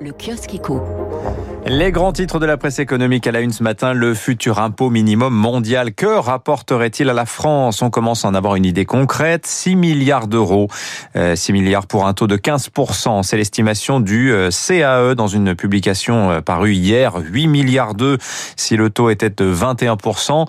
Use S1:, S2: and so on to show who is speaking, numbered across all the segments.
S1: le kiosque éco.
S2: Les grands titres de la presse économique à la une ce matin, le futur impôt minimum mondial. Que rapporterait-il à la France? On commence à en avoir une idée concrète. 6 milliards d'euros. 6 euh, milliards pour un taux de 15%. C'est l'estimation du euh, CAE dans une publication euh, parue hier. 8 milliards d'euros si le taux était de 21%.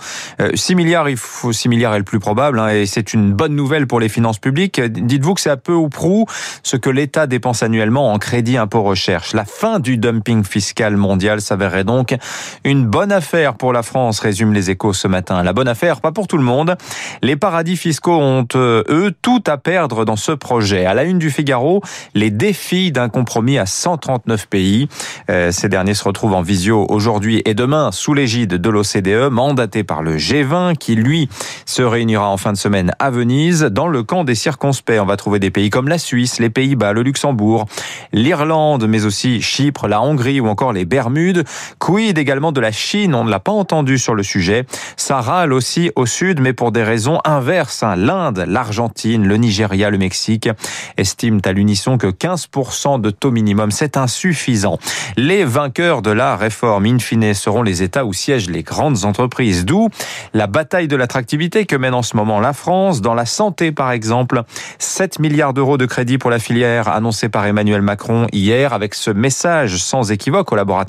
S2: 6 milliards, il faut 6 milliards est le plus probable hein, et c'est une bonne nouvelle pour les finances publiques. Dites-vous que c'est à peu ou prou ce que l'État dépense annuellement en crédit impôt recherche. La fin du dumping fiscal mondial mondiale s'avérerait donc une bonne affaire pour la France, résume les échos ce matin. La bonne affaire, pas pour tout le monde. Les paradis fiscaux ont, euh, eux, tout à perdre dans ce projet. À la une du Figaro, les défis d'un compromis à 139 pays. Euh, ces derniers se retrouvent en visio aujourd'hui et demain sous l'égide de l'OCDE, mandaté par le G20, qui lui se réunira en fin de semaine à Venise. Dans le camp des circonspects, on va trouver des pays comme la Suisse, les Pays-Bas, le Luxembourg, l'Irlande, mais aussi Chypre, la Hongrie ou encore les Bermudes. Quid également de la Chine? On ne l'a pas entendu sur le sujet. Ça râle aussi au sud, mais pour des raisons inverses. Hein. L'Inde, l'Argentine, le Nigeria, le Mexique estiment à l'unisson que 15% de taux minimum, c'est insuffisant. Les vainqueurs de la réforme, in fine, seront les États où siègent les grandes entreprises. D'où la bataille de l'attractivité que mène en ce moment la France. Dans la santé, par exemple, 7 milliards d'euros de crédit pour la filière annoncé par Emmanuel Macron hier avec ce message sans équivoque aux laboratoires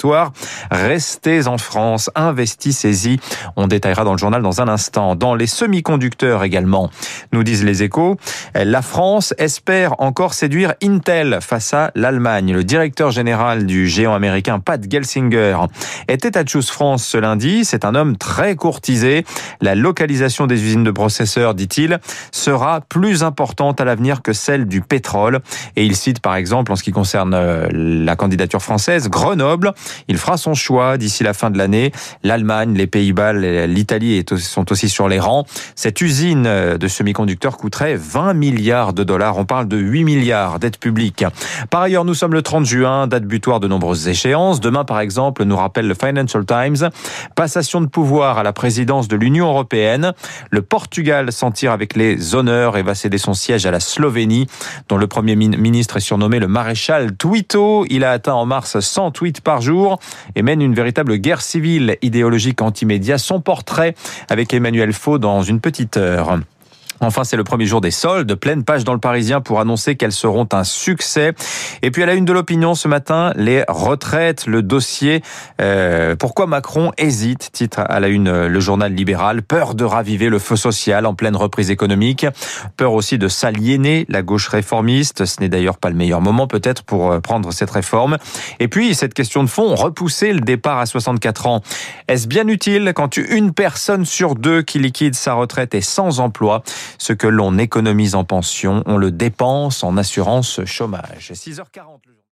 S2: Restez en France, investissez-y. On détaillera dans le journal dans un instant. Dans les semi-conducteurs également, nous disent les échos, la France espère encore séduire Intel face à l'Allemagne. Le directeur général du géant américain Pat Gelsinger était à Choose France ce lundi. C'est un homme très courtisé. La localisation des usines de processeurs, dit-il, sera plus importante à l'avenir que celle du pétrole. Et il cite par exemple, en ce qui concerne euh, la candidature française, Grenoble, il fera son choix d'ici la fin de l'année. L'Allemagne, les Pays-Bas, l'Italie sont aussi sur les rangs. Cette usine de semi-conducteurs coûterait 20 milliards de dollars. On parle de 8 milliards d'aides publiques. Par ailleurs, nous sommes le 30 juin, date butoir de nombreuses échéances. Demain, par exemple, nous rappelle le Financial Times, passation de pouvoir à la présidence de l'Union européenne. Le Portugal s'en tire avec les honneurs et va céder son siège à la Slovénie, dont le premier ministre est surnommé le maréchal Twito. Il a atteint en mars 100 tweets par jour et mène une véritable guerre civile idéologique anti-média. Son portrait avec Emmanuel Faux dans une petite heure. Enfin, c'est le premier jour des soldes. Pleine page dans le Parisien pour annoncer qu'elles seront un succès. Et puis à la une de l'opinion ce matin, les retraites, le dossier. Euh, pourquoi Macron hésite Titre à la une le journal libéral. Peur de raviver le feu social en pleine reprise économique. Peur aussi de s'aliéner la gauche réformiste. Ce n'est d'ailleurs pas le meilleur moment peut-être pour euh, prendre cette réforme. Et puis cette question de fond, repousser le départ à 64 ans. Est-ce bien utile quand une personne sur deux qui liquide sa retraite est sans emploi? Ce que l'on économise en pension, on le dépense en assurance chômage. 6h40.